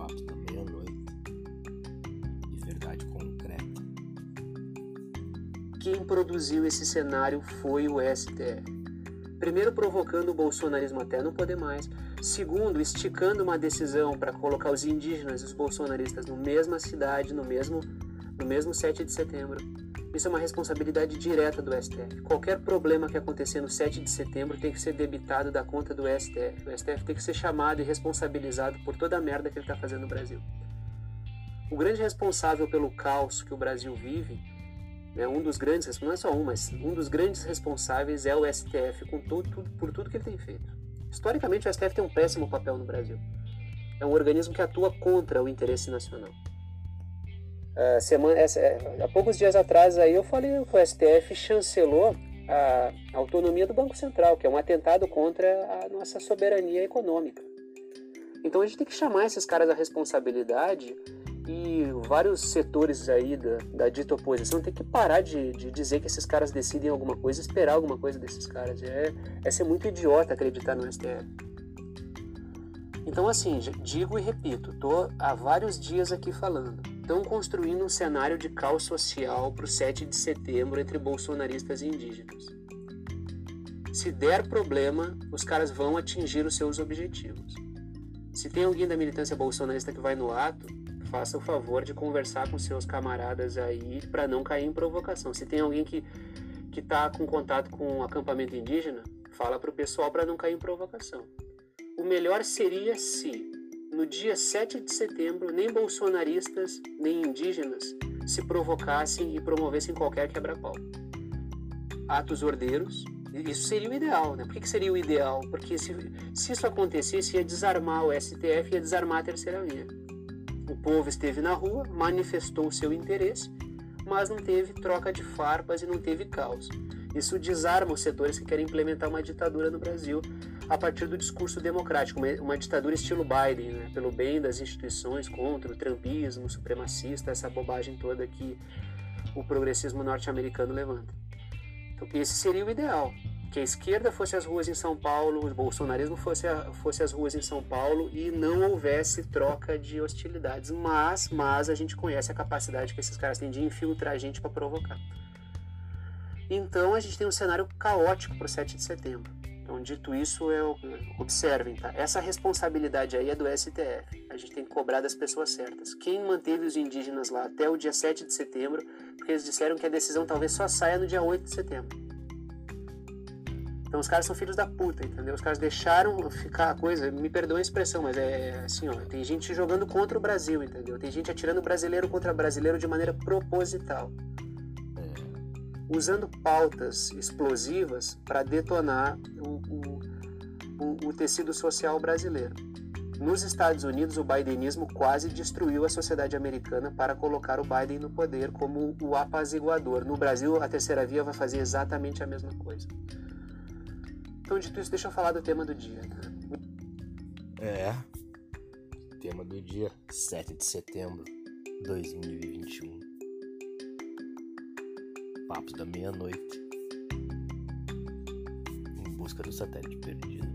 papo também à noite e verdade concreta. Quem produziu esse cenário foi o STF. Primeiro, provocando o bolsonarismo até não poder mais. Segundo, esticando uma decisão para colocar os indígenas e os bolsonaristas na mesma cidade, no mesmo, no mesmo 7 de setembro. Isso é uma responsabilidade direta do STF. Qualquer problema que acontecer no 7 de setembro tem que ser debitado da conta do STF. O STF tem que ser chamado e responsabilizado por toda a merda que ele está fazendo no Brasil. O grande responsável pelo caos que o Brasil vive, né, um dos grandes, não é só um, mas um dos grandes responsáveis é o STF com tudo, tudo, por tudo que ele tem feito. Historicamente, o STF tem um péssimo papel no Brasil. É um organismo que atua contra o interesse nacional. Uh, semana, essa, é, há poucos dias atrás aí eu falei que o STF chancelou a autonomia do Banco Central, que é um atentado contra a nossa soberania econômica. Então a gente tem que chamar esses caras à responsabilidade e vários setores aí da, da dita oposição tem que parar de, de, dizer que esses caras decidem alguma coisa, esperar alguma coisa desses caras. É, é ser muito idiota acreditar no STF. Então assim, digo e repito, tô há vários dias aqui falando estão construindo um cenário de caos social para o 7 de setembro entre bolsonaristas e indígenas. Se der problema, os caras vão atingir os seus objetivos. Se tem alguém da militância bolsonarista que vai no ato, faça o favor de conversar com seus camaradas aí para não cair em provocação. Se tem alguém que que está com contato com um acampamento indígena, fala para o pessoal para não cair em provocação. O melhor seria se no dia 7 de setembro, nem bolsonaristas, nem indígenas se provocassem e promovessem qualquer quebra-pau. Atos ordeiros, isso seria o ideal, né? Por que, que seria o ideal? Porque se, se isso acontecesse, ia desarmar o STF, ia desarmar a terceira via. O povo esteve na rua, manifestou seu interesse, mas não teve troca de farpas e não teve caos. Isso desarma os setores que querem implementar uma ditadura no Brasil a partir do discurso democrático, uma, ditadura estilo Biden, né? pelo bem das instituições, contra o trumpismo supremacista, essa bobagem toda que o progressismo norte-americano levanta. Então, esse seria o ideal, que a esquerda fosse às ruas em São Paulo, o bolsonarismo fosse, a, fosse ruas em São Paulo e não houvesse troca de hostilidades. Mas, mas a gente conhece a capacidade que esses caras têm de infiltrar a gente para provocar. Então a gente tem um cenário caótico para o 7 de setembro. Então, dito isso, eu, observem, tá? Essa responsabilidade aí é do STF. A gente tem que cobrar das pessoas certas. Quem manteve os indígenas lá até o dia 7 de setembro, porque eles disseram que a decisão talvez só saia no dia 8 de setembro. Então os caras são filhos da puta, entendeu? Os caras deixaram ficar a coisa, me perdoa a expressão, mas é assim, ó, tem gente jogando contra o Brasil, entendeu? Tem gente atirando brasileiro contra brasileiro de maneira proposital usando pautas explosivas para detonar o, o, o, tecido social brasileiro. Nos Estados Unidos, o bidenismo quase destruiu a sociedade americana para colocar o Biden no poder como o apaziguador. No Brasil, a terceira via vai fazer exatamente a mesma coisa. Então, dito isso, deixa eu falar do tema do dia. Tá? É. Tema do dia, 7 de setembro de 2021. Papos da Meia-Noite em busca do satélite perdido.